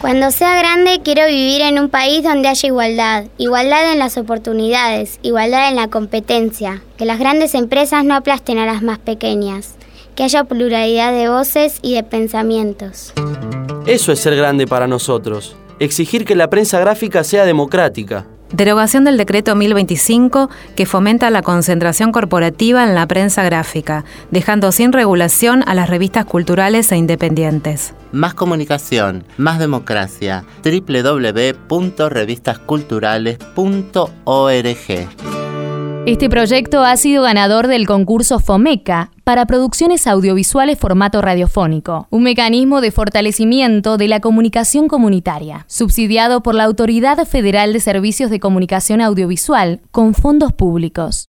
Cuando sea grande quiero vivir en un país donde haya igualdad, igualdad en las oportunidades, igualdad en la competencia, que las grandes empresas no aplasten a las más pequeñas, que haya pluralidad de voces y de pensamientos. Eso es ser grande para nosotros, exigir que la prensa gráfica sea democrática. Derogación del decreto 1025 que fomenta la concentración corporativa en la prensa gráfica, dejando sin regulación a las revistas culturales e independientes. Más comunicación, más democracia. www.revistasculturales.org. Este proyecto ha sido ganador del concurso FOMECA para producciones audiovisuales formato radiofónico, un mecanismo de fortalecimiento de la comunicación comunitaria, subsidiado por la Autoridad Federal de Servicios de Comunicación Audiovisual con fondos públicos.